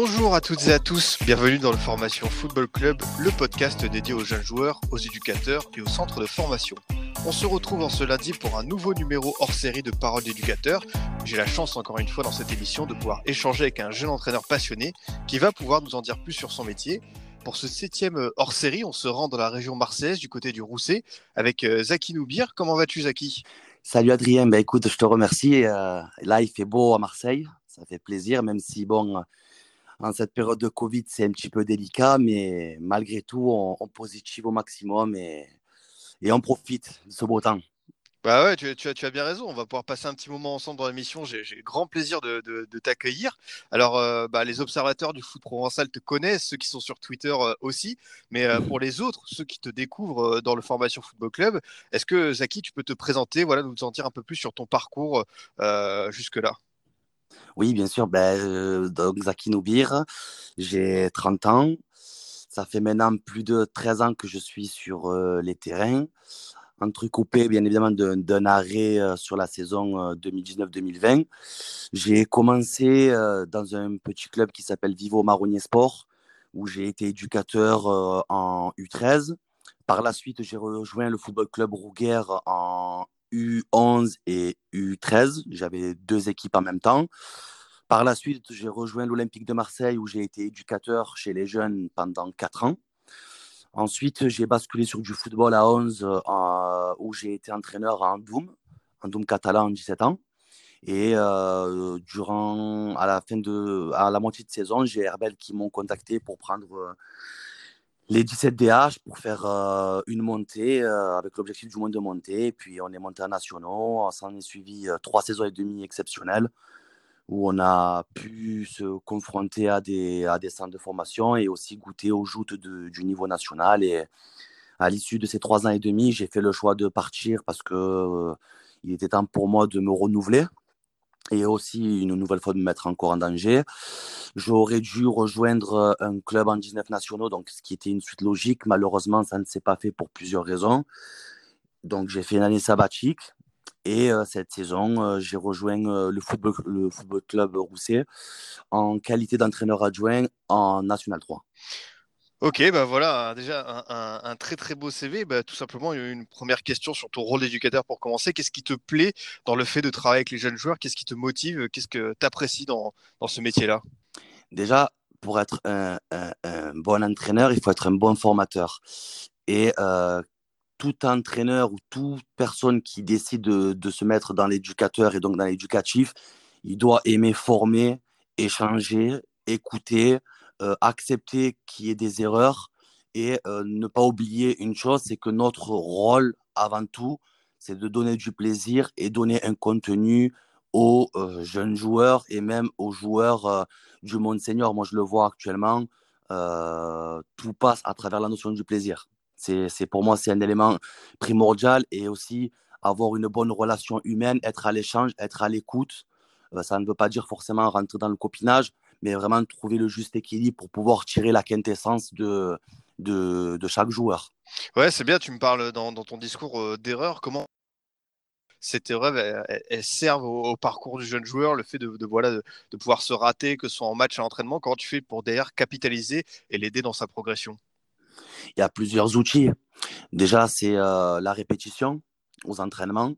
Bonjour à toutes et à tous, bienvenue dans le Formation Football Club, le podcast dédié aux jeunes joueurs, aux éducateurs et aux centres de formation. On se retrouve en ce lundi pour un nouveau numéro hors série de Paroles d'éducateurs. J'ai la chance encore une fois dans cette émission de pouvoir échanger avec un jeune entraîneur passionné qui va pouvoir nous en dire plus sur son métier. Pour ce septième hors série, on se rend dans la région marseillaise du côté du Rousset avec euh, Zaki Noubir. Comment vas-tu Zaki? Salut Adrien, ben écoute, je te remercie. Euh, là, il fait beau à Marseille, ça fait plaisir, même si bon, en cette période de Covid, c'est un petit peu délicat, mais malgré tout, on, on positive au maximum et, on profite de ce beau temps. Bah ouais, tu, as, bien raison. On va pouvoir passer un petit moment ensemble dans l'émission. J'ai grand plaisir de, t'accueillir. Alors, euh, bah, les observateurs du foot provençal te connaissent, ceux qui sont sur Twitter euh, aussi. Mais euh, pour les autres, ceux qui te découvrent dans le Formation Football Club, est-ce que Zaki, tu peux te présenter, voilà, nous en dire un peu plus sur ton parcours jusque-là? Oui, bien sûr, ben, euh, Zaki Noubir, j'ai 30 ans. Ça fait maintenant plus de 13 ans que je suis sur euh, les terrains. Entrecoupé, bien évidemment, d'un arrêt euh, sur la saison euh, 2019-2020. J'ai commencé euh, dans un petit club qui s'appelle Vivo Marronnier Sport, où j'ai été éducateur euh, en U13. Par la suite, j'ai rejoint le football club Rouguère en U11 et U13. J'avais deux équipes en même temps. Par la suite, j'ai rejoint l'Olympique de Marseille où j'ai été éducateur chez les jeunes pendant quatre ans. Ensuite, j'ai basculé sur du football à 11 euh, où j'ai été entraîneur à Andoum, Andoum catalan en 17 ans. Et euh, durant, à la fin de, à la moitié de saison, j'ai Herbel qui m'ont contacté pour prendre euh, les 17 DH pour faire euh, une montée euh, avec l'objectif du moins de monter. Puis on est monté en nationaux. On s'en est suivi euh, trois saisons et demie exceptionnelles où on a pu se confronter à des, centres de formation et aussi goûter aux joutes du niveau national. Et à l'issue de ces trois ans et demi, j'ai fait le choix de partir parce que il était temps pour moi de me renouveler et aussi une nouvelle fois de me mettre encore en danger. J'aurais dû rejoindre un club en 19 nationaux, donc ce qui était une suite logique. Malheureusement, ça ne s'est pas fait pour plusieurs raisons. Donc j'ai fait une année sabbatique et euh, cette saison, euh, j'ai rejoint euh, le, football, le football club Rousset en qualité d'entraîneur adjoint en National 3. Ok, bah voilà, déjà un, très très beau CV. Bah, tout simplement, une première question sur ton rôle d'éducateur pour commencer. Qu'est-ce qui te plaît dans le fait de travailler avec les jeunes joueurs? Qu'est-ce qui te motive? Qu'est-ce que tu apprécies dans, dans ce métier-là? Déjà, pour être un, bon entraîneur, il faut être un bon formateur. Et euh, tout entraîneur ou toute personne qui décide de, se mettre dans l'éducateur et donc dans l'éducatif, il doit aimer former, échanger, écouter, accepter qu'il y ait des erreurs et euh, ne pas oublier une chose, c'est que notre rôle, avant tout, c'est de donner du plaisir et donner un contenu aux euh, jeunes joueurs et même aux joueurs euh, du monde senior. Moi, je le vois actuellement, euh, tout passe à travers la notion du plaisir. C'est, pour moi, c'est un élément primordial et aussi avoir une bonne relation humaine, être à l'échange, être à l'écoute. Euh, ça ne veut pas dire forcément rentrer dans le copinage, mais vraiment trouver le juste équilibre pour pouvoir tirer la quintessence de, de, de chaque joueur. Ouais, c'est bien, tu me parles dans, dans ton discours euh, d'erreur. Comment cette erreur, elle, elle- sert au, au parcours du jeune joueur, le fait de, de, voilà, de, de pouvoir se rater, que ce soit en match, à l'entraînement, comment tu fais pour derrière capitaliser et l'aider dans sa progression? Il y a plusieurs outils. Déjà, c'est euh, la répétition aux entraînements.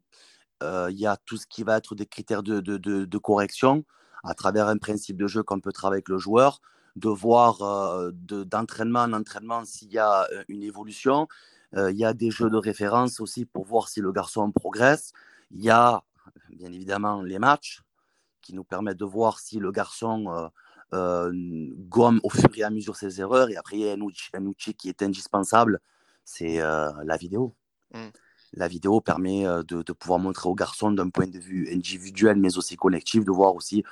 Euh, il y a tout ce qui va être des critères de, de correction à travers un principe de jeu qu'on peut travailler avec le joueur, de voir euh, de- d'entraînement en entraînement s'il y a euh, une évolution. Euh, il y a des jeux de référence aussi pour voir si le garçon progresse. Il y a bien évidemment les matchs qui nous permettent de voir si le garçon euh, gomme au fur et à mesure ses erreurs. Et après, il y a un outil, un outil qui est indispensable, c'est la vidéo. Mm. La vidéo permet de, de pouvoir montrer au garçon d'un point de vue individuel, mais aussi collectif, de voir aussi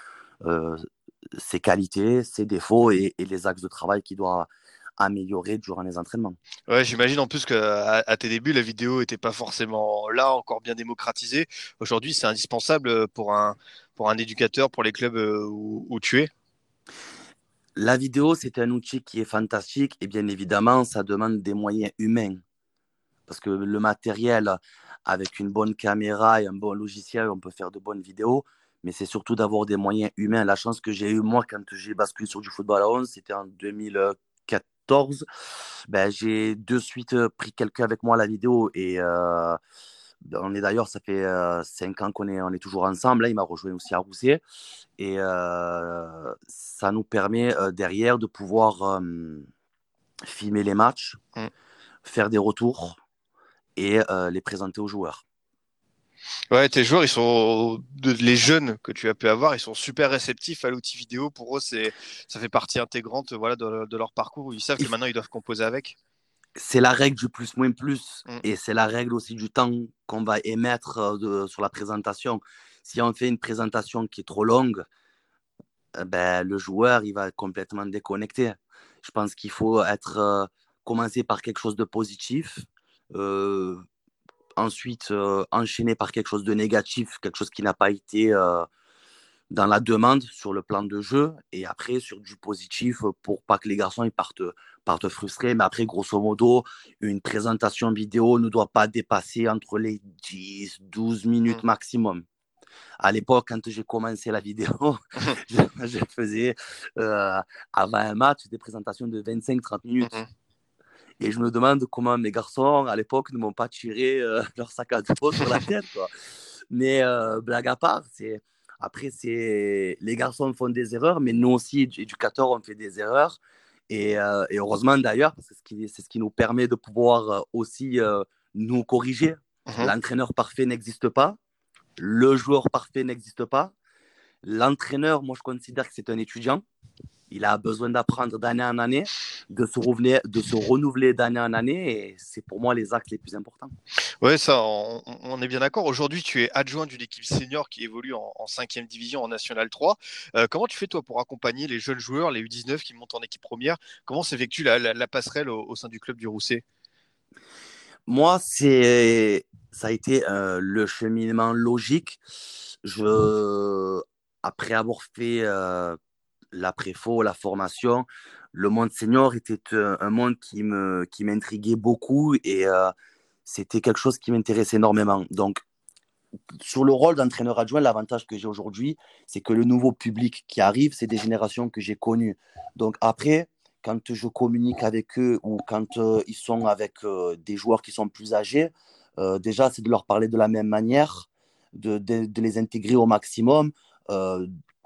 ses qualités, ses défauts et, et les axes de travail qu'il doit améliorer durant les entraînements. Ouais, j'imagine en plus qu'à à tes débuts, la vidéo n'était pas forcément là, encore bien démocratisée. Aujourd'hui, c'est indispensable pour un, pour un éducateur, pour les clubs euh, où, où tu es? La vidéo, c'est un outil qui est fantastique et bien évidemment, ça demande des moyens humains. Parce que le matériel, avec une bonne caméra et un bon logiciel, on peut faire de bonnes vidéos mais c'est surtout d'avoir des moyens humains. La chance que j'ai eue, moi, quand j'ai basculé sur du football à 11, c'était en 2014. Ben, j'ai de suite euh, pris quelqu'un avec moi à la vidéo et euh, on est d'ailleurs, ça fait euh, cinq ans qu'on est, on est toujours ensemble. Là, il m'a rejoint aussi à Rousset et ça nous permet derrière de pouvoir filmer les matchs, mmh. faire des retours et les présenter aux joueurs. Ouais, tes joueurs, ils sont les jeunes que tu as pu avoir, ils sont super réceptifs à l'outil vidéo. Pour eux, c'est ça fait partie intégrante, voilà, de, leur parcours. Ils savent que maintenant ils doivent composer avec. C'est la règle du plus moins plus, mm. et c'est la règle aussi du temps qu'on va émettre euh, sur la présentation. Si on fait une présentation qui est trop longue, euh, ben, le joueur il va complètement déconnecter. Je pense qu'il faut être euh, commencer par quelque chose de positif ensuite euh, enchaîné par quelque chose de négatif, quelque chose qui n'a pas été euh, dans la demande sur le plan de jeu, et après sur du positif pour pas que les garçons ils partent, partent frustrés. Mais après, grosso modo, une présentation vidéo ne doit pas dépasser entre les 10, 12 minutes mmh. maximum. À l'époque, quand j'ai commencé la vidéo, je, faisais euh, avant un match des présentations de 25-30 minutes. Et je me demande comment mes garçons, à l'époque, ne m'ont pas tiré euh, leur sac à dos sur la tête. Quoi. Mais euh, blague à part, c'est... après, c'est... les garçons font des erreurs, mais nous aussi, éducateurs, on fait des erreurs. Et, euh, et heureusement d'ailleurs, parce que c'est ce, qui, c'est ce qui nous permet de pouvoir aussi nous corriger. Mmh L'entraîneur parfait n'existe pas. Le joueur parfait n'existe pas. L'entraîneur, moi, je considère que c'est un étudiant. Il a besoin d'apprendre d'année en année, de se, revenir, de se renouveler d'année en année, et c'est pour moi les axes les plus importants. Oui, ça, on, est bien d'accord. Aujourd'hui, tu es adjoint d'une équipe senior qui évolue en, 5e division en National 3. Euh, comment tu fais, toi, pour accompagner les jeunes joueurs, les U19 qui montent en équipe première? Comment s'effectue la, la, passerelle au, sein du club du Rousset Moi, c'est ça a été euh, le cheminement logique. Je, après avoir fait euh, l'après-faux, la formation, le monde senior était un monde qui me qui m'intriguait beaucoup et euh, c'était quelque chose qui m'intéressait énormément. Donc, sur le rôle d'entraîneur adjoint, l'avantage que j'ai aujourd'hui, c'est que le nouveau public qui arrive, c'est des générations que j'ai connues. Donc après, quand je communique avec eux ou quand euh, ils sont avec euh, des joueurs qui sont plus âgés, déjà, c'est de leur parler de la même manière, de les intégrer au maximum,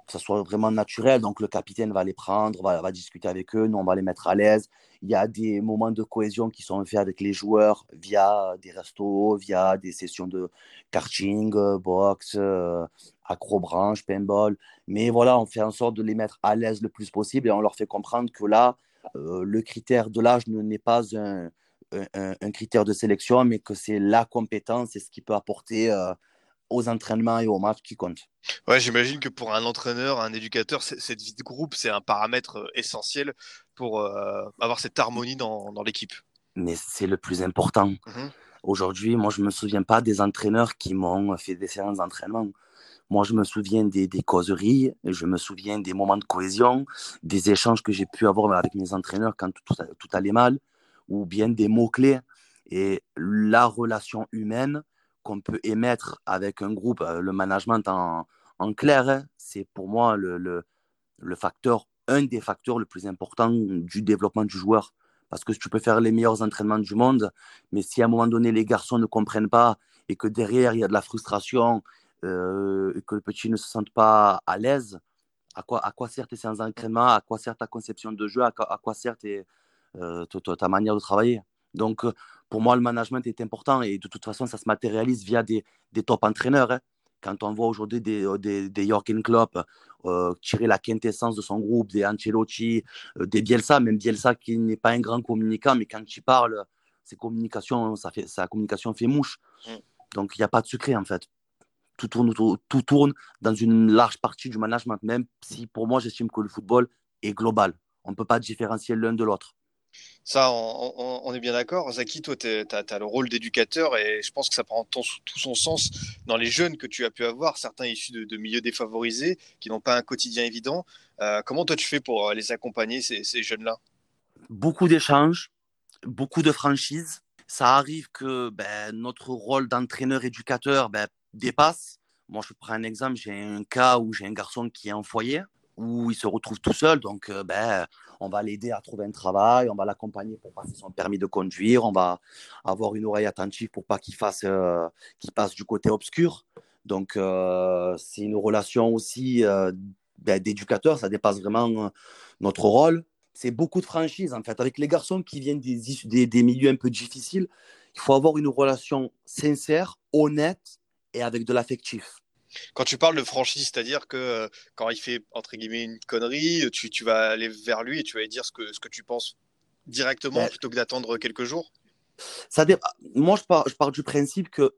que ce soit vraiment naturel. Donc, le capitaine va les prendre, va, discuter avec eux, nous, on va les mettre à l'aise. Il y a des moments de cohésion qui sont faits avec les joueurs via des restos, via des sessions de karting, boxe, euh, acrobranche, paintball. Mais voilà, on fait en sorte de les mettre à l'aise le plus possible et on leur fait comprendre que là, euh, le critère de l'âge n'est pas un, un, critère de sélection, mais que c'est la compétence et ce qui peut apporter. Euh, aux entraînements et aux matchs qui comptent. Ouais, j'imagine que pour un entraîneur, un éducateur, cette vie de groupe, c'est un paramètre euh, essentiel pour euh, avoir cette harmonie dans, dans l'équipe. Mais c'est le plus important. Mhm. Aujourd'hui, moi, je ne me souviens pas des entraîneurs qui m'ont fait des séances d'entraînement. Moi, je me souviens des, des, causeries, je me souviens des moments de cohésion, des échanges que j'ai pu avoir avec mes entraîneurs quand tout, tout allait mal, ou bien des mots-clés. Et la relation humaine, qu'on peut émettre avec un groupe, euh, le management en, clair, hein, c'est pour moi le, facteur, un des facteurs le plus important du développement du joueur. Parce que tu peux faire les meilleurs entraînements du monde, mais si à un moment donné les garçons ne comprennent pas et que derrière il y a de la frustration, euh, et que le petit ne se sente pas à l'aise, à quoi, sert tes séances d'entraînement, à quoi sert ta conception de jeu, à, quoi sert tes, euh, ta manière de travailler? Donc, pour moi, le management est important et de toute façon, ça se matérialise via des, des top entraîneurs. Hein. Quand on voit aujourd'hui des, euh, des, des Jorgen Klopp euh, tirer la quintessence de son groupe, des Ancelotti, euh, des Bielsa, même Bielsa qui n'est pas un grand communicant, mais quand il parle, ses communications, ça fait, sa communication fait mouche. Mm. Donc, il n'y a pas de secret en fait. Tout tourne, tout, tout, tourne dans une large partie du management, même si pour moi, j'estime que le football est global. On ne peut pas différencier l'un de l'autre. Ça, on, est bien d'accord. Zaki, toi, tu as, le rôle d'éducateur et je pense que ça prend tout son sens dans les jeunes que tu as pu avoir, certains issus de, milieux défavorisés, qui n'ont pas un quotidien évident. Euh, comment toi, tu fais pour euh, les accompagner, ces, jeunes-là? Beaucoup d'échanges, beaucoup de franchises. Ça arrive que ben, notre rôle d'entraîneur-éducateur ben, dépasse. Moi, je prends un exemple. J'ai un cas où j'ai un garçon qui est en foyer où il se retrouve tout seul. Donc, euh, ben, on va l'aider à trouver un travail, on va l'accompagner pour passer son permis de conduire, on va avoir une oreille attentive pour pas qu'il fasse, euh, qu'il passe du côté obscur. Donc, euh, c'est une relation aussi ben, d'éducateur, ça dépasse vraiment notre rôle. C'est beaucoup de franchise, en fait. Avec les garçons qui viennent des milieux un peu difficiles, il faut avoir une relation sincère, honnête et avec de l'affectif. Quand tu parles de franchise, c'est-à-dire que euh, quand il fait entre guillemets une connerie, tu, tu, vas aller vers lui et tu vas lui dire ce que, ce que tu penses directement plutôt que d'attendre quelques jours? ça Moi, je pars, je pars du principe que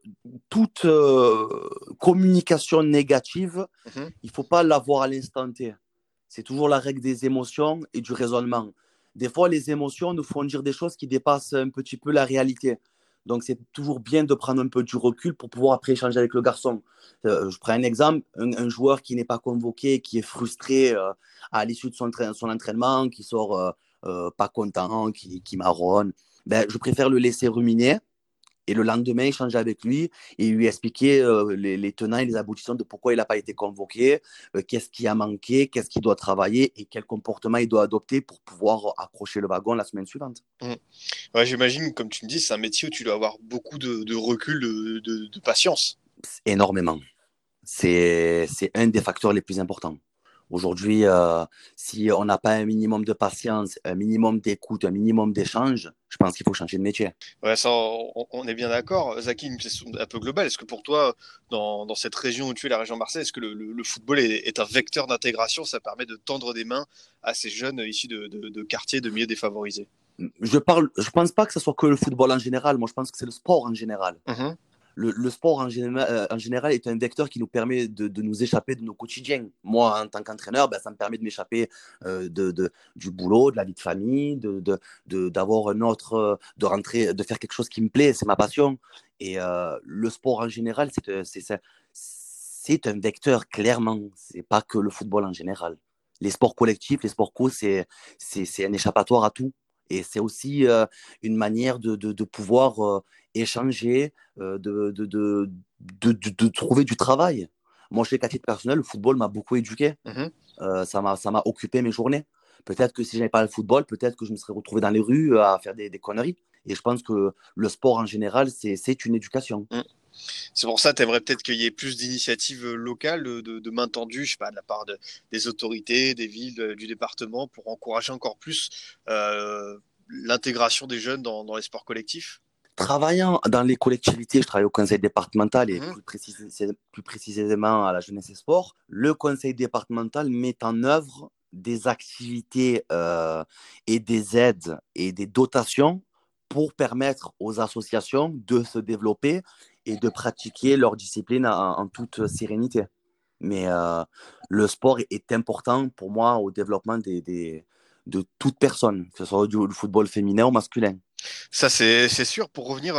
toute euh, communication négative, mhm. il ne faut pas l'avoir à l'instant T. C'est toujours la règle des émotions et du raisonnement. Des fois, les émotions nous font dire des choses qui dépassent un petit peu la réalité. Donc, c'est toujours bien de prendre un peu du recul pour pouvoir après échanger avec le garçon. Euh, je prends un exemple, un, joueur qui n'est pas convoqué, qui est frustré euh, à l'issue de son, entraînement, qui sort euh, pas content, qui, qui marronne. Ben, je préfère le laisser ruminer et le lendemain échanger avec lui et lui expliquer euh, les, tenants et les aboutissants de pourquoi il n'a pas été convoqué, euh, qu'est-ce qui a manqué, qu'est-ce qu'il doit travailler et quel comportement il doit adopter pour pouvoir accrocher le wagon la semaine suivante. Mmh. Ouais, J'imagine, comme tu me dis, c'est un métier où tu dois avoir beaucoup de, recul, de, de patience. Énormément. C'est un des facteurs les plus importants. Aujourd'hui, euh, si on n'a pas un minimum de patience, un minimum d'écoute, un minimum d'échange, je pense qu'il faut changer de métier. Ouais, ça, on, est bien d'accord. Zaki, une question un peu globale. Est-ce que pour toi, dans, dans, cette région où tu es, la région Marseille, est-ce que le, le, football est, un vecteur d'intégration? Ça permet de tendre des mains à ces jeunes issus de, de, quartiers, de milieux défavorisés? Je parle, je pense pas que ce soit que le football en général. Moi, je pense que c'est le sport en général. Mmh le, sport en général, euh, en général, est un vecteur qui nous permet de, nous échapper de nos quotidiens. Moi, en tant qu'entraîneur, ben, ça me permet de m'échapper euh, de, du boulot, de la vie de famille, d'avoir un autre, de rentrer, de faire quelque chose qui me plaît, c'est ma passion. Et euh, le sport en général, c'est un vecteur, clairement. C'est pas que le football en général. Les sports collectifs, les sports co, c'est un échappatoire à tout. Et c'est aussi une manière de, de, de pouvoir échanger, de, de, de, trouver du travail. Moi, chez qu'à titre personnel, le football m'a beaucoup éduqué. Mmh ça m'a occupé mes journées. Peut-être que si je n'avais pas le football, peut-être que je me serais retrouvé dans les rues à faire des, des conneries. Et je pense que le sport en général, c'est une éducation. Mmh. C'est pour ça que tu aimerais peut-être qu'il y ait plus d'initiatives locales de, de, main tendue, je sais pas, de la part des autorités, des villes, du département, pour encourager encore plus euh, l'intégration des jeunes dans, les sports collectifs? Travaillant dans les collectivités, je travaille au conseil départemental et mmh. plus, précisément à la jeunesse et sport, le conseil départemental met en œuvre des activités euh, et des aides et des dotations pour permettre aux associations de se développer et de pratiquer leur discipline en, toute sérénité. Mais euh, le sport est important pour moi au développement des, de toute personne, que ce soit du football féminin ou masculin. Ça, c'est sûr. Pour revenir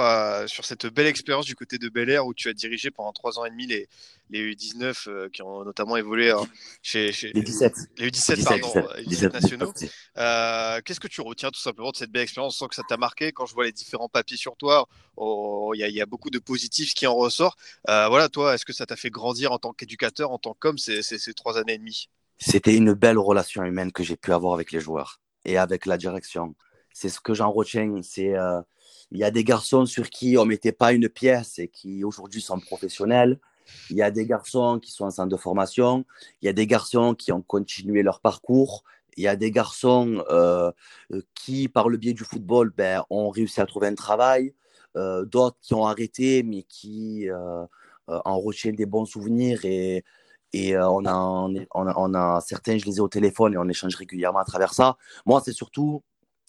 sur cette belle expérience du côté de Bel Air où tu as dirigé pendant trois ans et demi les, les U19 euh, qui ont notamment évolué hein, chez, les 17. Les U17, pardon, les 17 nationaux. Euh, qu'est-ce que tu retiens tout simplement de cette belle expérience? Sans que ça t'a marqué Quand je vois les différents papiers sur toi, oh, il y, a beaucoup de positifs qui en ressort. Euh, voilà, toi, est-ce que ça t'a fait grandir en tant qu'éducateur, en tant qu'homme ces, ces trois années et demie? C'était une belle relation humaine que j'ai pu avoir avec les joueurs et avec la direction c'est ce que j'en retiens. C'est euh, il y a des garçons sur qui on mettait pas une pièce et qui aujourd'hui sont professionnels. Il y a des garçons qui sont en centre de formation. Il y a des garçons qui ont continué leur parcours. Il y a des garçons euh, qui, par le biais du football, ben, ont réussi à trouver un travail. Euh, d'autres qui ont arrêté, mais qui en retiennent des bons souvenirs. Et, et on, a, on, a, certains, je les ai au téléphone et on échange régulièrement à travers ça. Moi, c'est surtout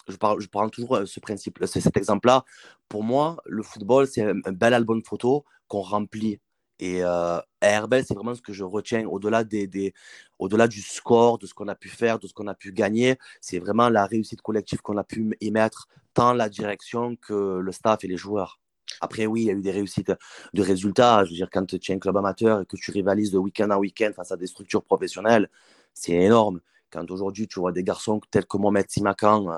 je parle, je parle toujours euh, ce principe, cet exemple-là. Pour moi, le football, c'est un, bel album photo qu'on remplit Et euh, Herbel, c'est vraiment ce que je retiens au-delà des, des au-delà du score, de ce qu'on a pu faire, de ce qu'on a pu gagner. C'est vraiment la réussite collective qu'on a pu émettre, tant la direction que le staff et les joueurs. Après, oui, il y a eu des réussites de résultats. Je veux dire, quand tu es un club amateur et que tu rivalises de week-end en week-end face à des structures professionnelles, c'est énorme. Quand aujourd'hui, tu vois des garçons tels que Mohamed Simakan euh,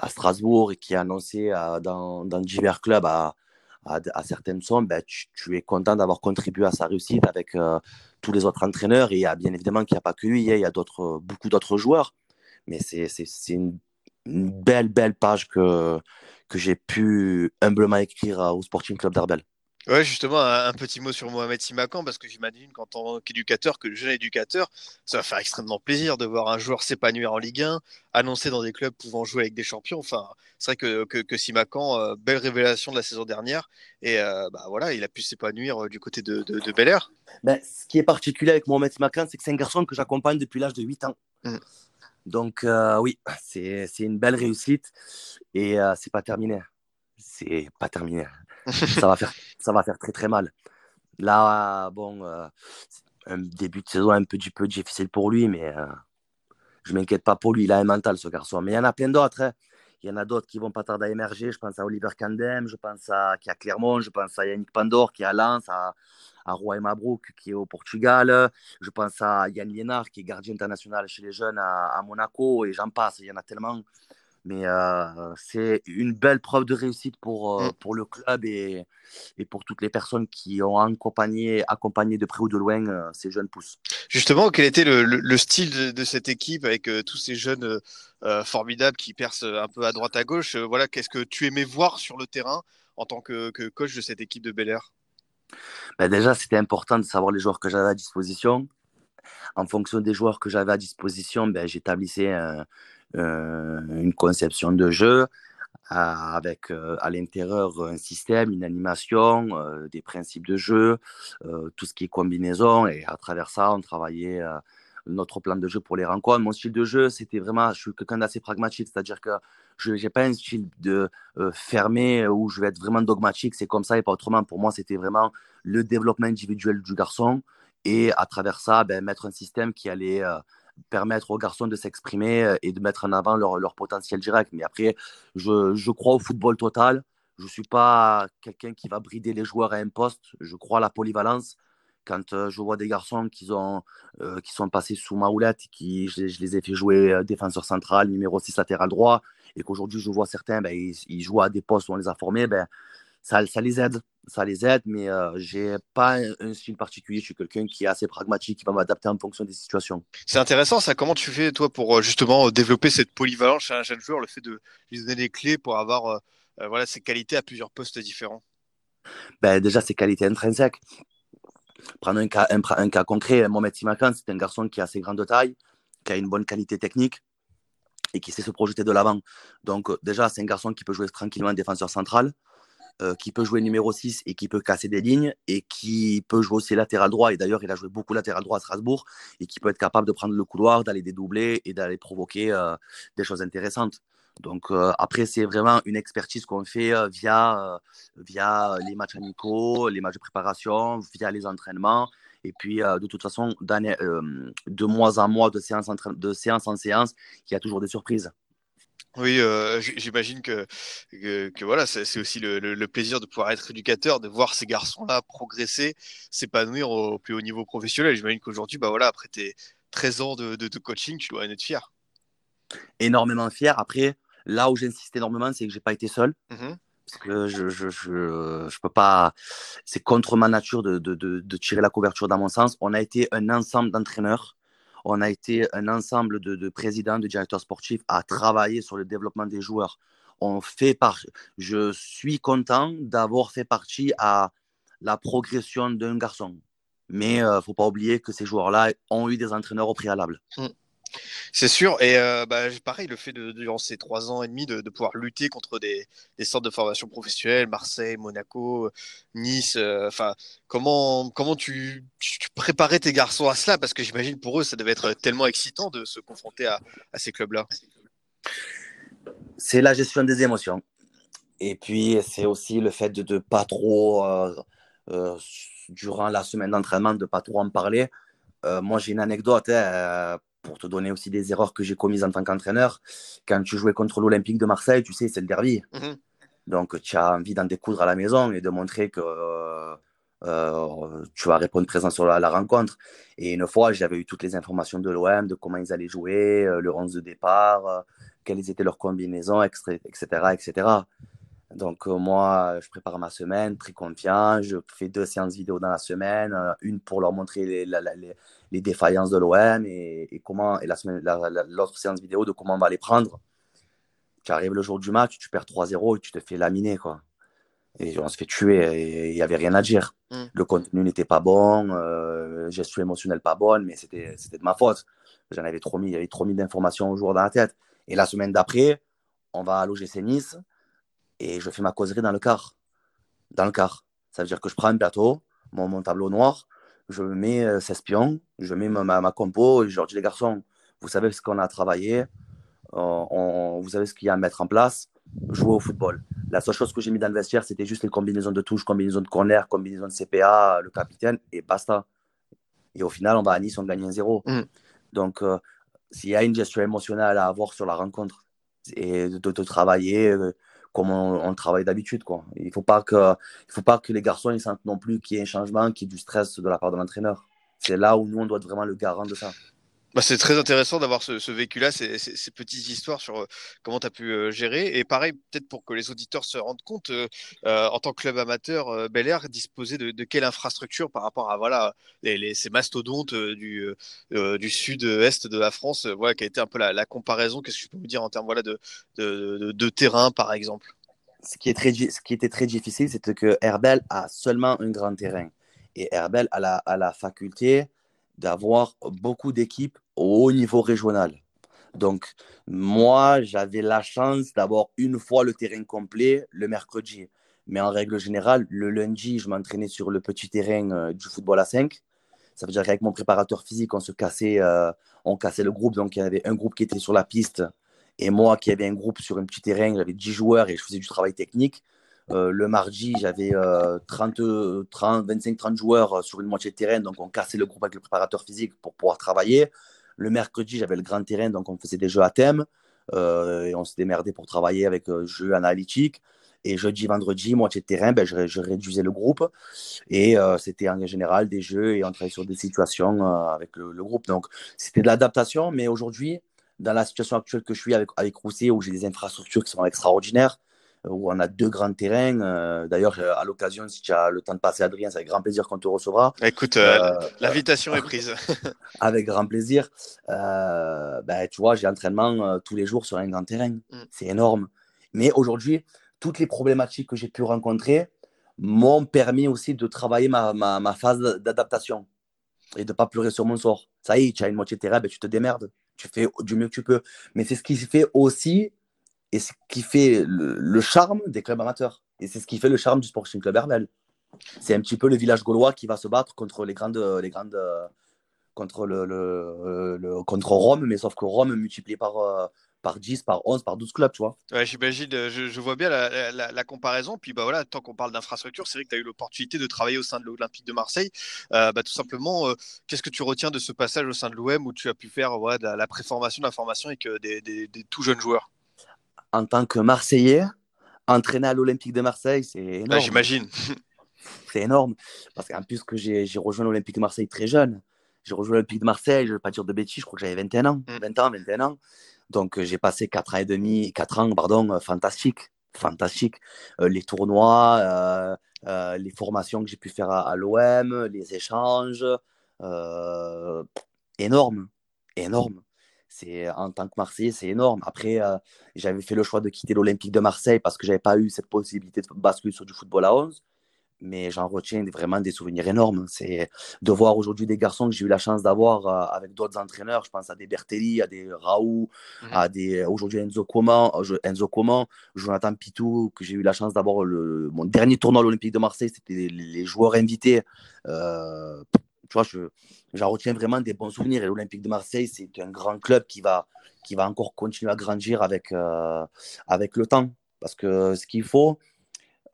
à Strasbourg et qui est annoncé euh, dans, dans divers clubs à, à, certaines sommes, ben, tu, es content d'avoir contribué à sa réussite avec euh, tous les autres entraîneurs. Il y a bien évidemment qu'il n'y a pas que lui, il y a d'autres, beaucoup d'autres joueurs. Mais c'est, une, une, belle, belle page que, que j'ai pu humblement écrire au Sporting Club d'Arbel. Ouais, justement, un, petit mot sur Mohamed Simakan, parce que j'imagine qu'en tant qu'éducateur, que le jeune éducateur, ça va faire extrêmement plaisir de voir un joueur s'épanouir en Ligue 1, annoncé dans des clubs pouvant jouer avec des champions. Enfin, c'est vrai que, que, que Simakan, euh, belle révélation de la saison dernière, et euh, bah, voilà, il a pu s'épanouir euh, du côté de, de, Bel Air. Ben, ce qui est particulier avec Mohamed Simakan, c'est que c'est un garçon que j'accompagne depuis l'âge de 8 ans. Mm. Donc, oui, c'est une belle réussite, et c'est pas terminé. C'est pas terminé ça, va faire, ça va faire très très mal. Là, bon, euh, un début de saison un petit peu difficile pour lui, mais euh, je m'inquiète pas pour lui. Il a un mental, ce garçon. Mais il y en a plein d'autres. Hein. Il y en a d'autres qui vont pas tarder à émerger. Je pense à Oliver Kandem, je pense à qui a Clermont, je pense à Yannick Pandor qui est à Lens, à, à Roy Mabrouk qui est au Portugal. Je pense à Yann Liénard qui est gardien international chez les jeunes à, à Monaco et j'en passe. Il y en a tellement. Mais euh, c'est une belle preuve de réussite pour, euh, mm. pour le club et, et, pour toutes les personnes qui ont accompagné, accompagné de près ou de loin euh, ces jeunes pousses. Justement, quel était le, le, style de, cette équipe avec tous ces jeunes formidables qui percent un peu à droite à gauche? Voilà, qu'est-ce que tu aimais voir sur le terrain en tant que, que coach de cette équipe de Bel Air? Ben Déjà, c'était important de savoir les joueurs que j'avais à disposition. En fonction des joueurs que j'avais à disposition, ben, j'établissais euh, une conception de jeu avec euh, à l'intérieur un système, une animation, euh, des principes de jeu, tout ce qui est combinaison. Et à travers ça, on travaillait notre plan de jeu pour les rencontres. Mon style de jeu, c'était vraiment, je suis quelqu'un d'assez pragmatique, c'est-à-dire que je n'ai pas un style de fermé où je vais être vraiment dogmatique, c'est comme ça et pas autrement. Pour moi, c'était vraiment le développement individuel du garçon et à travers ça, ben, mettre un système qui allait permettre aux garçons de s'exprimer euh, et de mettre en avant leur, leur potentiel direct. Mais après, je, je, crois au football total. Je ne suis pas quelqu'un qui va brider les joueurs à un poste. Je crois à la polyvalence. Quand euh, je vois des garçons qui, ont, euh, qui sont passés sous ma houlette, qui, je, les ai fait jouer défenseur central, numéro 6 latéral droit, et qu'aujourd'hui je vois certains, ben, ils, ils, jouent à des postes où on les a formés, ben, ça, ça les aide ça les aide, mais euh, j'ai pas un, style particulier. Je suis quelqu'un qui est assez pragmatique, qui va m'adapter en fonction des situations. C'est intéressant, ça. Comment tu fais, toi, pour euh, justement développer cette polyvalence chez un jeune joueur, le fait de lui donner les clés pour avoir euh, euh, voilà, ses qualités à plusieurs postes différents? Ben, Déjà, ses qualités intrinsèques. Prendre un cas, un, un cas concret, Mohamed Simakan, c'est un garçon qui a assez grande taille, qui a une bonne qualité technique et qui sait se projeter de l'avant. Donc, déjà, c'est un garçon qui peut jouer tranquillement défenseur central. Euh, qui peut jouer numéro 6 et qui peut casser des lignes et qui peut jouer aussi latéral droit. Et d'ailleurs, il a joué beaucoup latéral droit à Strasbourg et qui peut être capable de prendre le couloir, d'aller dédoubler et d'aller provoquer euh, des choses intéressantes. Donc euh, après, c'est vraiment une expertise qu'on fait via, via les matchs amicaux, les matchs de préparation, via les entraînements. Et puis, de toute façon, de mois en mois, de séance en, de séance, en séance, il y a toujours des surprises. Oui, euh, j'imagine que, que, voilà, c'est aussi le, plaisir de pouvoir être éducateur, de voir ces garçons-là progresser, s'épanouir au plus haut niveau professionnel. J'imagine qu'aujourd'hui, bah voilà, après tes 13 ans de, de, coaching, tu dois en être fier. Énormément fier. Après, là où j'insiste énormément, c'est que j'ai pas été seul. Mmh Parce que je, je, je, je, peux pas. C'est contre ma nature de, de, de, tirer la couverture dans mon sens. On a été un ensemble d'entraîneurs on a été un ensemble de, présidents, de directeurs sportifs à travailler sur le développement des joueurs. On fait par... Je suis content d'avoir fait partie à la progression d'un garçon. Mais il euh, ne faut pas oublier que ces joueurs-là ont eu des entraîneurs au préalable. Mmh. C'est sûr. Et euh, bah, pareil, le fait de, durant ces trois ans et demi de, pouvoir lutter contre des, centres de formation professionnelle, Marseille, Monaco, Nice. Euh, enfin, comment comment tu, préparais tes garçons à cela? Parce que j'imagine pour eux, ça devait être tellement excitant de se confronter à, ces clubs-là. C'est la gestion des émotions. Et puis, c'est aussi le fait de ne pas trop durant la semaine d'entraînement de ne pas trop en parler. moi, j'ai une anecdote hein, pour te donner aussi des erreurs que j'ai commises en tant qu'entraîneur. Quand tu jouais contre l'Olympique de Marseille, tu sais, c'est le derby. Mhm. Donc, tu as envie d'en découdre à la maison et de montrer que euh, tu vas répondre présent sur la, rencontre. Et une fois, j'avais eu toutes les informations de l'OM, de comment ils allaient jouer, euh, le 11 de départ, euh, quelles étaient leurs combinaisons, etc. etc. Donc, moi, je prépare ma semaine, très confiant. Je fais deux séances vidéo dans la semaine, une pour leur montrer les, les, défaillances de l'OM et, et, comment, et la semaine, l'autre séance vidéo de comment on va les prendre. Tu arrives le jour du match, tu perds 3-0 et tu te fais laminer, quoi. Et on se fait tuer il n'y avait rien à dire. Mm. Le contenu n'était pas bon, euh, gestion émotionnelle pas bonne, mais c'était de ma faute. J'en avais trop mis, il y avait trop mis d'informations au jour dans la tête. Et la semaine d'après, on va à l'OGC Nice et je fais ma causerie dans le car. Dans le car. Ça veut dire que je prends un plateau, mon, mon tableau noir, je mets 16 euh, pions, je mets ma, ma, compo et je leur dis les garçons, vous savez ce qu'on a travaillé, on, vous savez ce qu'il y a à mettre en place, jouer au football. La seule chose que j'ai mis dans le vestiaire, c'était juste les combinaisons de touches, combinaisons de corner, combinaisons de CPA, le capitaine, et basta. Et au final, on va à Nice, on gagne un 0. Mm. Donc, euh, s'il y a une gestion émotionnelle à avoir sur la rencontre, et de, travailler euh, comme on, travaille d'habitude. Il ne faut, pas que, il faut pas que les garçons ils sentent non plus qu'il y ait un changement, qu'il y ait du stress de la part de l'entraîneur. C'est là où nous, on doit être vraiment le garant de ça. Bah, c'est très intéressant d'avoir ce, vécu-là, ces, petites histoires sur euh, comment tu as pu euh, gérer. Et pareil, peut-être pour que les auditeurs se rendent compte, euh, en tant que club amateur, Bel Air disposait de, quelle infrastructure par rapport à voilà, ces mastodontes du, sud-est de la France, voilà, a été un peu la, comparaison. Qu'est-ce que je peux vous dire en termes de, terrain, par exemple? Ce qui, était très difficile, c'était que Herbel a seulement un grand terrain. Et Herbel a la faculté d'avoir beaucoup d'équipes au haut niveau régional. Donc, moi, j'avais la chance d'avoir une fois le terrain complet le mercredi. Mais en règle générale, le lundi, je m'entraînais sur le petit terrain euh, du football à 5. Ça veut dire qu'avec mon préparateur physique, on se cassait, euh, on cassait le groupe. Donc, il y avait un groupe qui était sur la piste et moi qui avais un groupe sur un petit terrain. J'avais 10 joueurs et je faisais du travail technique. Euh, le mardi, j'avais 30, 30, 25-30 joueurs euh, sur une moitié de terrain, donc on cassait le groupe avec le préparateur physique pour pouvoir travailler. Le mercredi, j'avais le grand terrain, donc on faisait des jeux à thème euh, et on se démerdait pour travailler avec jeux analytiques. Et jeudi, vendredi, moitié de terrain, ben, je, réduisais le groupe. Et c'était en général des jeux et on travaillait sur des situations avec le, groupe. Donc c'était de l'adaptation. Mais aujourd'hui, dans la situation actuelle que je suis avec, avec Roussé, où j'ai des infrastructures qui sont extraordinaires, où on a deux grands terrains. Euh, d'ailleurs, euh, à l'occasion, si tu as le temps de passer, Adrien, c'est avec grand plaisir qu'on te recevra. Écoute, euh, l'invitation est prise. avec grand plaisir. Ben, tu vois, j'ai entraînement tous les jours sur un grand terrain. Mm. C'est énorme. Mais aujourd'hui, toutes les problématiques que j'ai pu rencontrer m'ont permis aussi de travailler ma, ma, ma phase d'adaptation et de ne pas pleurer sur mon sort. Ça y est, tu as une moitié de terrain, ben, tu te démerdes. Tu fais du mieux que tu peux. Mais c'est ce qui fait aussi et ce qui fait le, charme des clubs amateurs. Et c'est ce qui fait le charme du Sporting Club Herbel. C'est un petit peu le village gaulois qui va se battre contre les grandes, les grandes contre, le, le, contre Rome, mais sauf que Rome multiplié par, par 10, par 11, par 12 clubs, tu vois. Ouais, j'imagine, je, vois bien la, comparaison. Puis bah voilà, tant qu'on parle d'infrastructure, c'est vrai que tu as eu l'opportunité de travailler au sein de l'Olympique de Marseille. Euh, bah, tout simplement, euh, qu'est-ce que tu retiens de ce passage au sein de l'OM où tu as pu faire de la, préformation, de la formation avec des, des, des tout jeunes joueurs? En tant que Marseillais, entraîner à l'Olympique de Marseille, c'est énorme. J'imagine. c'est énorme. Parce qu'en plus que j'ai rejoint l'Olympique de Marseille très jeune. J'ai rejoint l'Olympique de Marseille, je ne vais pas dire de bêtises, je crois que j'avais 21 ans. 20 mm. ans, 21 ans. Donc euh, j'ai passé 4 ans et demi, 4 ans, pardon, euh, fantastique. Fantastique. Euh, les tournois, les formations que j'ai pu faire à, à l'OM, les échanges. énorme. Énorme c'est en tant que Marseillais, c'est énorme. Après, euh, j'avais fait le choix de quitter l'Olympique de Marseille parce que j'avais pas eu cette possibilité de basculer sur du football à 11. Mais j'en retiens vraiment des souvenirs énormes. C'est de voir aujourd'hui des garçons que j'ai eu la chance d'avoir euh, avec d'autres entraîneurs. Je pense à des Bertelli, à des Raoult, mmh. à des aujourd'hui Enzo Coman, euh, Enzo Coman, Jonathan Pitou, que j'ai eu la chance d'avoir le mon dernier tournoi à l'Olympique de Marseille. C'était les, joueurs invités tu vois, j'en retiens vraiment des bons souvenirs. Et l'Olympique de Marseille, c'est un grand club qui va, qui va encore continuer à grandir avec, euh, avec le temps. Parce que ce qu'il faut,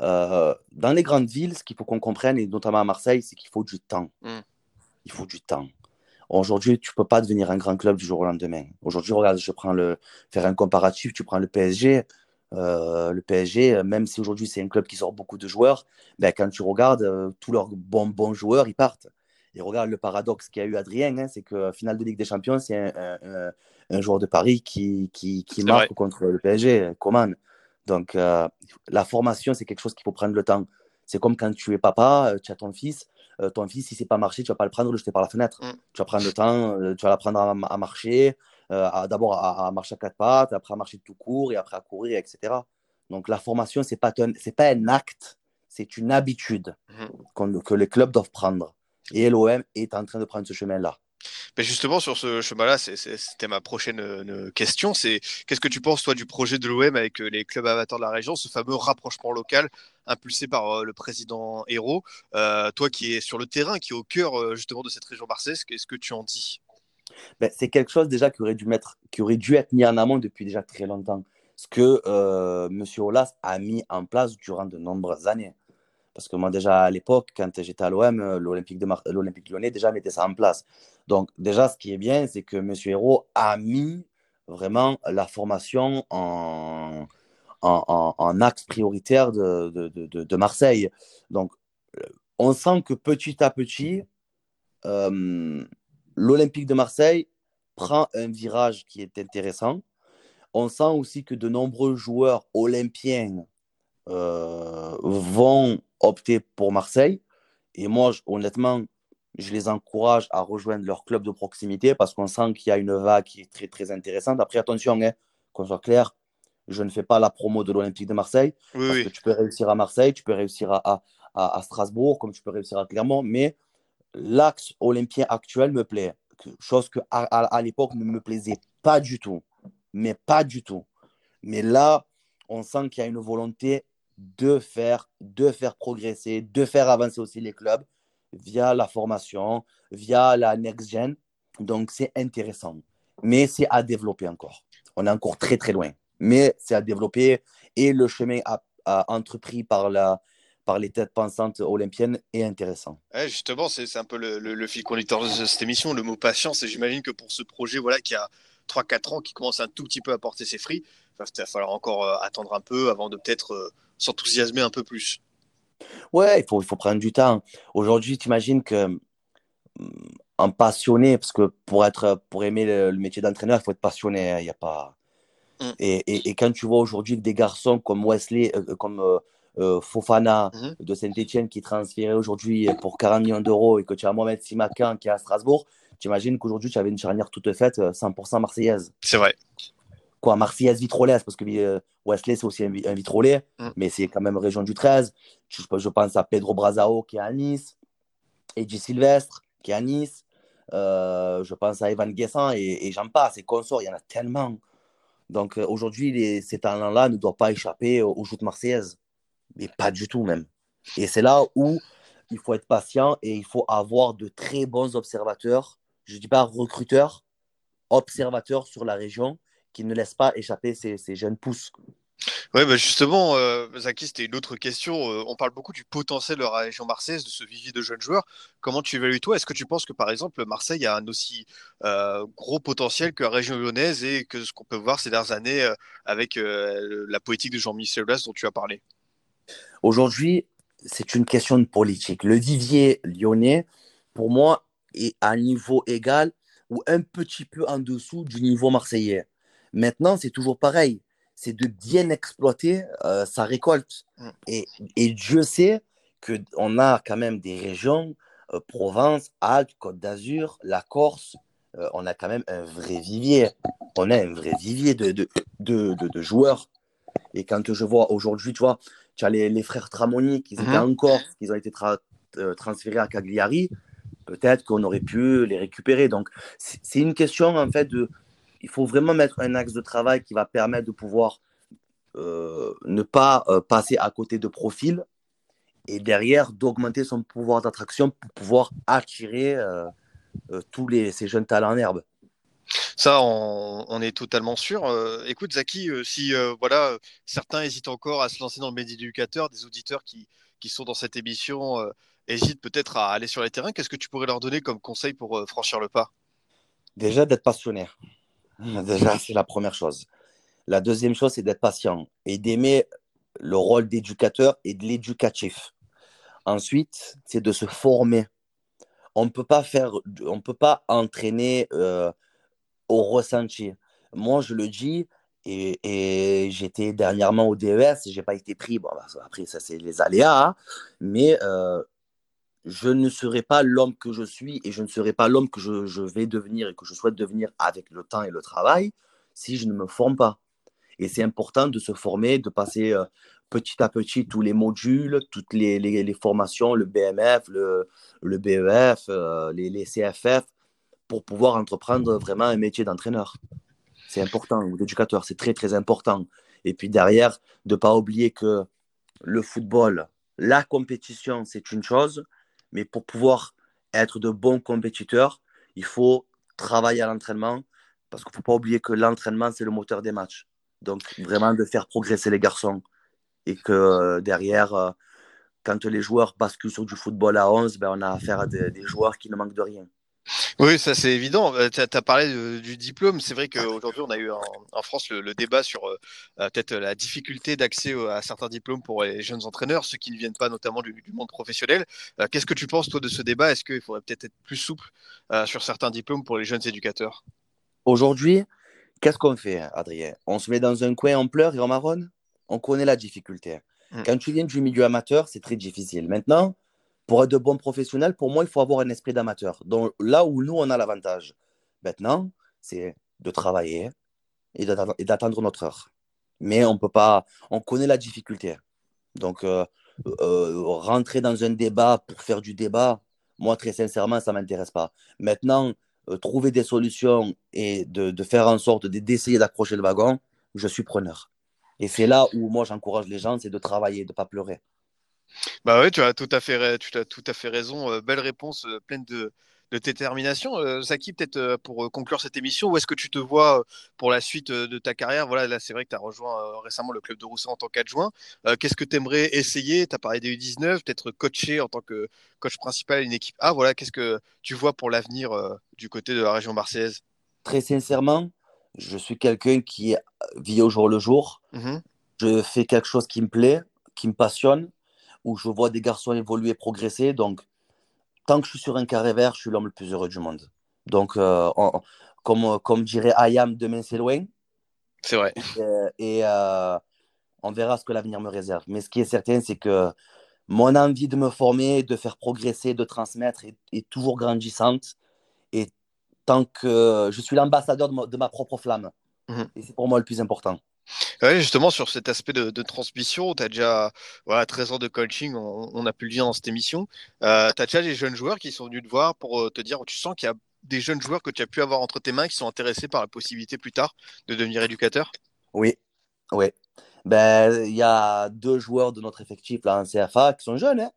euh, dans les grandes villes, ce qu'il faut qu'on comprenne, et notamment à Marseille, c'est qu'il faut du temps. Mm. Il faut du temps. Aujourd'hui, tu peux pas devenir un grand club du jour au lendemain. Aujourd'hui, regarde, je prends le, faire un comparatif, tu prends le PSG. Euh, le PSG, même si aujourd'hui c'est un club qui sort beaucoup de joueurs, ben, quand tu regardes, tous leurs bons, bons joueurs, ils partent. Et regarde le paradoxe qu'il y a eu Adrien, hein, c'est que finale de Ligue des Champions, c'est un, un- un- un joueur de Paris qui, qui, qui marque vrai. contre le PSG, Coman. Donc euh, la formation, c'est quelque chose qu'il faut prendre le temps. C'est comme quand tu es papa, euh, tu as ton fils, euh, ton fils, si c'est pas marché, tu vas pas le prendre, le jeter par la fenêtre. Mm. Tu vas prendre le temps, euh, tu vas l'apprendre à, à marcher, euh, d'abord à, à marcher à quatre pattes, après à marcher tout court et après à courir, etc. Donc la formation, c'est pas c'est pas un acte, c'est une habitude qu'on- que les clubs doivent prendre. Et l'OM est en train de prendre ce chemin-là. Mais justement, sur ce chemin-là, c'était ma prochaine euh, question. C'est qu'est-ce que tu penses, toi, du projet de l'OM avec euh, les clubs amateurs de la région, ce fameux rapprochement local impulsé par euh, le président Hérault Euh, Toi qui es sur le terrain, qui est au cœur euh, justement de cette région marseillaise, qu'est-ce que tu en dis? Ben, c'est quelque chose déjà qui aurait, dû mettre, qui aurait dû être mis en amont depuis déjà très longtemps. Ce que M. Olas a mis en place durant de nombreuses années. Parce que moi, déjà à l'époque, quand j'étais à l'OM, euh, l'Olympique, de Mar- l'Olympique lyonnais déjà mettait ça en place. Donc, déjà, ce qui est bien, c'est que M. Hérault a mis vraiment la formation en, en, axe prioritaire de, de, de- Marseille. Donc, euh, on sent que petit à petit, euh, l'Olympique de Marseille prend un virage qui est intéressant. On sent aussi que de nombreux joueurs olympiens euh, vont opter pour Marseille. Et moi, honnêtement, je les encourage à rejoindre leur club de proximité parce qu'on sent qu'il y a une vague qui est très, très intéressante. Après, attention, hein, qu'on soit clair, je ne fais pas la promo de l'Olympique de Marseille. Oui, Parce oui. que tu peux réussir à Marseille, tu peux réussir à, à- à- à Strasbourg, comme tu peux réussir à Clermont, mais l'axe olympien actuel me plaît. Chose que à, à- à l'époque ne me plaisait pas du tout. Mais pas du tout. Mais là, on sent qu'il y a une volonté de faire, de faire progresser, de faire avancer aussi les clubs via la formation, via la next-gen. Donc, c'est intéressant. Mais c'est à développer encore. On est encore très, très loin. Mais c'est à développer et le chemin à- à- entrepris par, la, par les têtes pensantes olympiennes est intéressant. Justement, c'est un peu le, le- le fil conducteur de cette émission, le mot patience. Et j'imagine que pour ce projet, voilà, qui a 3-4 ans, qui commence un tout petit peu à porter ses fruits, il va falloir encore euh, attendre un peu avant de peut-être euh, s'enthousiasmer un peu plus. Ouais, il faut, il faut prendre du temps. Aujourd'hui, tu imagines que hum, un passionné, parce que pour, être, pour aimer le, le métier d'entraîneur, il faut être passionné. hein, Il y a pas... Mm. et, et, et quand tu vois aujourd'hui que des garçons comme Wesley, euh, comme euh, euh, Fofana Mhm. de Saint-Etienne qui est transféré aujourd'hui pour 40 millions d'euros et que tu as Mohamed Simakan qui est à Strasbourg, tu imagines qu'aujourd'hui tu avais une charnière toute faite euh, 100% marseillaise. C'est vrai. Quoi, marseillaise vitrolaise, parce que euh, Wesley c'est aussi un, un vitrolais, Mm. mais c'est quand même région du 13. Je, je pense à Pedro Brazao qui est à Nice, Edgy Sylvestre qui est à Nice. Euh, je pense à Evan Guessant et, et j'en passe, et consorts, il y en a tellement. Donc euh, aujourd'hui, les- ces talents-là ne doivent pas échapper aux, aux joutes marseillaises. Mais pas du tout même. Et c'est là où il faut être patient et il faut avoir de très bons observateurs. Je ne dis pas recruteurs, observateurs sur la région qui ne laissent pas échapper ces, ces jeunes pousses. Ouais, bah justement, euh, Zaki, c'était une autre question. Euh, on parle beaucoup du potentiel de la région marseillaise, de ce vivier de jeunes joueurs. Comment tu évalues toi? Est-ce que tu penses que par exemple Marseille a un aussi euh, gros potentiel que la région lyonnaise et que ce qu'on peut voir ces dernières années euh, avec la politique de Jean-Michel Aulas dont tu as parlé? Aujourd'hui, c'est une question de politique. Le vivier lyonnais, pour moi, est à un niveau égal ou un petit peu en dessous du niveau marseillais. Maintenant, c'est toujours pareil. C'est de bien exploiter euh, sa récolte. Mm. Et, et Dieu sait qu'on a quand même des régions, euh, Provence, Alpes, Côte d'Azur, la Corse, euh, on a quand même un vrai vivier. On a un vrai vivier de, de, de, de, de joueurs. Et quand je vois aujourd'hui, tu vois, tu as les, les frères Tramoni qui étaient Mhm. en Corse, qui ont été tra- euh, transférés à Cagliari, peut-être qu'on aurait pu les récupérer. Donc, c'est une question, en fait, de. Il faut vraiment mettre un axe de travail qui va permettre de pouvoir euh, ne pas euh, passer à côté de profils et derrière d'augmenter son pouvoir d'attraction pour pouvoir attirer euh, euh, tous les, ces jeunes talents en herbe. Ça, on, est totalement sûr. écoute, Zaki, si voilà, certains hésitent encore à se lancer dans le métier d'éducateur, des auditeurs qui, qui sont dans cette émission hésitent peut-être à aller sur les terrains, qu'est-ce que tu pourrais leur donner comme conseil pour franchir le pas? Déjà, d'être passionné. Déjà, c'est la première chose. La deuxième chose, c'est d'être patient et d'aimer le rôle d'éducateur et de l'éducatif. Ensuite, c'est de se former. On ne peut pas faire, on peut pas entraîner euh, au ressenti. Moi, je le dis, et, j'étais dernièrement au DES, j'ai pas été pris. Bon, bah, après, ça, c'est les aléas, hein. mais euh, je ne serai pas l'homme que je suis et je ne serai pas l'homme que je, vais devenir et que je souhaite devenir avec le temps et le travail si je ne me forme pas. Et c'est important de se former, de passer euh, petit à petit tous les modules, toutes les, formations, le BMF, le, le BEF, euh, les, les, CFF, pour pouvoir entreprendre vraiment un métier d'entraîneur. C'est important, ou d'éducateur, c'est très très important. Et puis derrière, de ne pas oublier que le football, la compétition, c'est une chose, mais pour pouvoir être de bons compétiteurs, il faut travailler à l'entraînement, parce qu'il ne faut pas oublier que l'entraînement, c'est le moteur des matchs. Donc, vraiment de faire progresser les garçons. Et que euh, derrière, euh, quand les joueurs basculent sur du football à 11, ben, on a affaire à des, joueurs qui ne manquent de rien. Oui, ça c'est évident. Euh, tu as, parlé du diplôme. C'est vrai qu'aujourd'hui, on a eu en, France le, débat sur peut-être la difficulté d'accès à certains diplômes pour les jeunes entraîneurs, ceux qui ne viennent pas notamment du, monde professionnel. Qu'est-ce que tu penses, toi, de ce débat? Est-ce qu'il faudrait peut-être être plus souple sur certains diplômes pour les jeunes éducateurs? Aujourd'hui, Qu'est-ce qu'on fait, Adrien? On se met dans un coin, on pleure et on marronne? On connaît la difficulté. Mm. Quand tu viens du milieu amateur, c'est très difficile. Maintenant, pour être de bons professionnels, pour moi, il faut avoir un esprit d'amateur. Donc là où nous, on a l'avantage. Maintenant, c'est de travailler et d'attendre notre heure. Mais on peut pas, on connaît la difficulté. Donc, euh, euh, rentrer dans un débat pour faire du débat, moi, très sincèrement, ça ne m'intéresse pas. Maintenant, euh, trouver des solutions et de, faire en sorte d'essayer d'accrocher le wagon, je suis preneur. Et c'est là où moi j'encourage les gens, c'est de travailler, de ne pas pleurer. Bah oui, tu as tout à fait, tu as tout à fait raison. Euh, belle réponse, euh, pleine de, de détermination. Euh, Zaki, peut-être euh, pour conclure cette émission, où est-ce que tu te vois pour la suite de ta carrière? Voilà, là, c'est vrai que tu as rejoint récemment le club de Rousseau en tant qu'adjoint. Qu'est-ce que tu aimerais essayer? Tu as parlé des U19, peut-être coacher en tant que coach principal une équipe Ah, voilà, qu'est-ce que tu vois pour l'avenir du côté de la région marseillaise? Très sincèrement, je suis quelqu'un qui vit au jour le jour. Mmh je fais quelque chose qui me plaît, qui me passionne, où je vois des garçons évoluer, progresser. Donc, tant que je suis sur un carré vert, je suis l'homme le plus heureux du monde. Donc, euh, comme, comme dirait Ayam, demain c'est loin. C'est vrai. Et, euh, on verra ce que l'avenir me réserve. Mais ce qui est certain, c'est que mon envie de me former, de faire progresser, de transmettre est, toujours grandissante. Et tant que je suis l'ambassadeur de, ma propre flamme. Mhm. Et c'est pour moi le plus important. Oui, justement, sur cet aspect de, transmission, tu as déjà voilà, 13 ans de coaching, on, a pu le dire dans cette émission. Euh, tu as déjà des jeunes joueurs qui sont venus te voir pour euh, te dire, tu sens qu'il y a des jeunes joueurs que tu as pu avoir entre tes mains qui sont intéressés par la possibilité plus tard de devenir éducateur? Oui, oui. Ben, il y a deux joueurs de notre effectif là en CFA qui sont jeunes. Hein.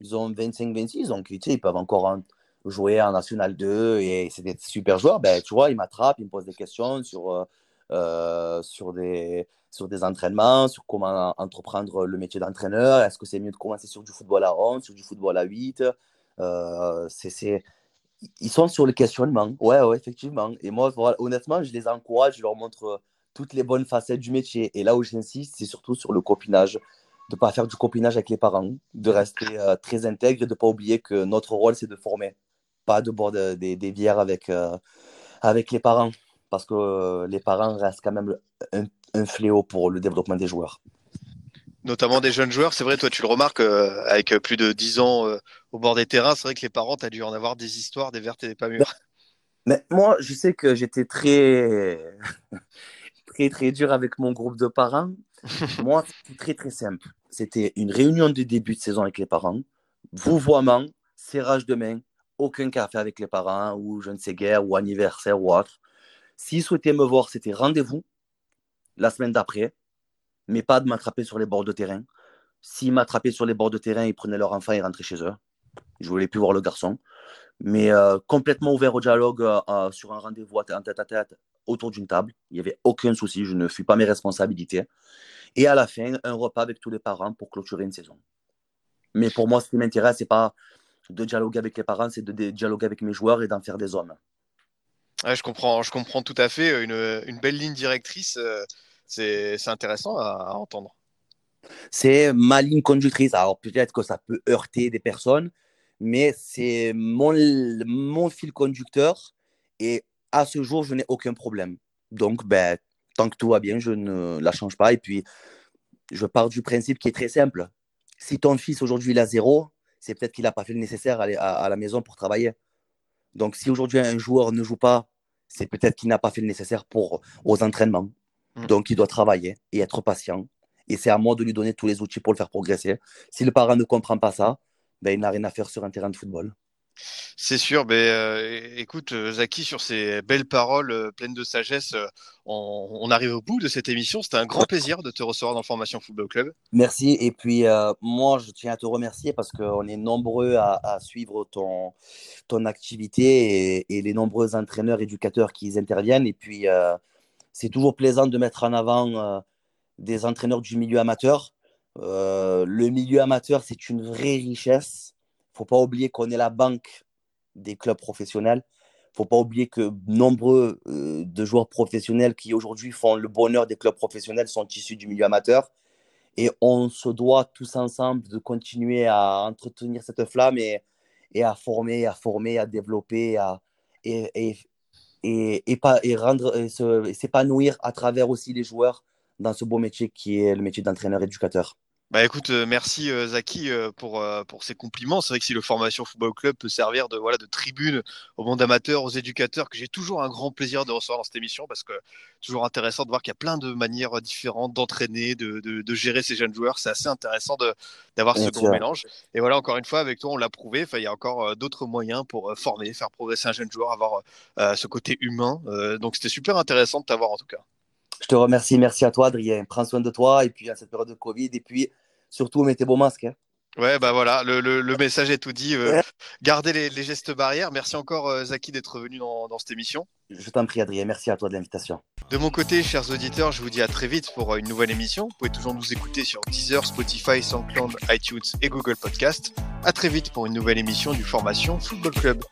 Ils ont 25-26, donc ils peuvent encore jouer en National 2 et c'est des super joueurs. Ben, tu vois, ils m'attrapent, ils me posent des questions sur. Euh, euh, sur, des, sur des entraînements, sur comment entreprendre le métier d'entraîneur. Est-ce que c'est mieux de commencer sur du football à 11, sur du football à 8 euh, c'est, Ils sont sur le questionnement. Ouais, ouais, effectivement. Et moi, honnêtement, je les encourage, je leur montre toutes les bonnes facettes du métier. Et là où j'insiste, c'est surtout sur le copinage. De ne pas faire du copinage avec les parents, de rester euh, très intègre et de ne pas oublier que notre rôle, c'est de former, pas de boire des bières avec, avec les parents parce que euh, les parents restent quand même un, fléau pour le développement des joueurs. Notamment des jeunes joueurs, c'est vrai, toi tu le remarques, euh, avec plus de 10 ans euh, au bord des terrains, c'est vrai que les parents, tu as dû en avoir des histoires, des vertes et des pas mûres. Mais moi, je sais que j'étais très, très, très dur avec mon groupe de parents. moi, c'était très, très simple. C'était une réunion de début de saison avec les parents, vouvoiement, serrage de main, aucun café avec les parents, ou je ne sais guère, ou anniversaire ou autre. S'ils souhaitaient me voir, c'était rendez-vous la semaine d'après, mais pas de m'attraper sur les bords de terrain. S'ils m'attrapaient sur les bords de terrain, ils prenaient leur enfant et rentraient chez eux. Je voulais plus voir le garçon. mais complètement ouvert au dialogue sur un rendez-vous en tête à tête autour d'une table. Il n'y avait aucun souci, je ne fuis pas mes responsabilités. Et à la fin, un repas avec tous les parents pour clôturer une saison. Mais pour moi, ce qui m'intéresse, ce n'est pas de dialoguer avec les parents, c'est de dialoguer avec mes joueurs et d'en faire des hommes. Je, comprends, je comprends tout à fait. Une, belle ligne directrice, euh, c'est intéressant à, entendre. C'est ma ligne conductrice. Alors peut-être que ça peut heurter des personnes, mais c'est mon, mon fil conducteur. Et à ce jour, je n'ai aucun problème. Donc, ben, tant que tout va bien, je ne la change pas. Et puis, je pars du principe qui est très simple. Si ton fils aujourd'hui il a zéro, c'est peut-être qu'il n'a pas fait le nécessaire à, la maison pour travailler. Donc, si aujourd'hui un joueur ne joue pas, c'est peut-être qu'il n'a pas fait le nécessaire pour, aux entraînements. Mm. Donc, il doit travailler et être patient. Et c'est à moi de lui donner tous les outils pour le faire progresser. Si le parent ne comprend pas ça, ben, il n'a rien à faire sur un terrain de football. C'est sûr, mais euh, écoute, euh, Zaki, sur ces belles paroles euh, pleines de sagesse, on, arrive au bout de cette émission. C'était un grand plaisir de te recevoir dans Formation Football Club. Merci. Et puis, moi, je tiens à te remercier parce qu'on est nombreux à, suivre ton, ton activité et, les nombreux entraîneurs, éducateurs qui interviennent. Et puis, c'est toujours plaisant de mettre en avant des entraîneurs du milieu amateur. le milieu amateur, c'est une vraie richesse faut pas oublier qu'on est la banque des clubs professionnels. faut pas oublier que nombreux euh, de joueurs professionnels qui aujourd'hui font le bonheur des clubs professionnels sont issus du milieu amateur. Et on se doit tous ensemble de continuer à entretenir cette flamme et, à former, à former, à développer et rendre, et s'épanouir à travers aussi les joueurs dans ce beau métier qui est le métier d'entraîneur-éducateur. Bah écoute, euh, merci euh, Zaki euh, pour, pour ces compliments. C'est vrai que si le Formation Football Club peut servir de, voilà, de tribune au monde amateur, aux éducateurs, que j'ai toujours un grand plaisir de recevoir dans cette émission parce que toujours intéressant de voir qu'il y a plein de manières différentes d'entraîner, de, de, gérer ces jeunes joueurs. C'est assez intéressant d'avoir ce grand mélange. Et voilà, encore une fois, avec toi, on l'a prouvé. il y a encore d'autres moyens pour former, faire progresser un jeune joueur, avoir ce côté humain. donc c'était super intéressant de t'avoir en tout cas. Je te remercie. Merci à toi, Adrien. Prends soin de toi et puis à cette période de Covid. Et puis surtout, mettez beaux masques. Hein. Ouais, bah voilà, le, le, message est tout dit. Euh, gardez les, les, gestes barrières. Merci encore, euh, Zaki, d'être venu dans, dans, cette émission. Je t'en prie, Adrien. Merci à toi de l'invitation. De mon côté, chers auditeurs, je vous dis à très vite pour euh, une nouvelle émission. Vous pouvez toujours nous écouter sur Deezer, Spotify, SoundCloud, iTunes et Google Podcast. À très vite pour une nouvelle émission du Formation Football Club.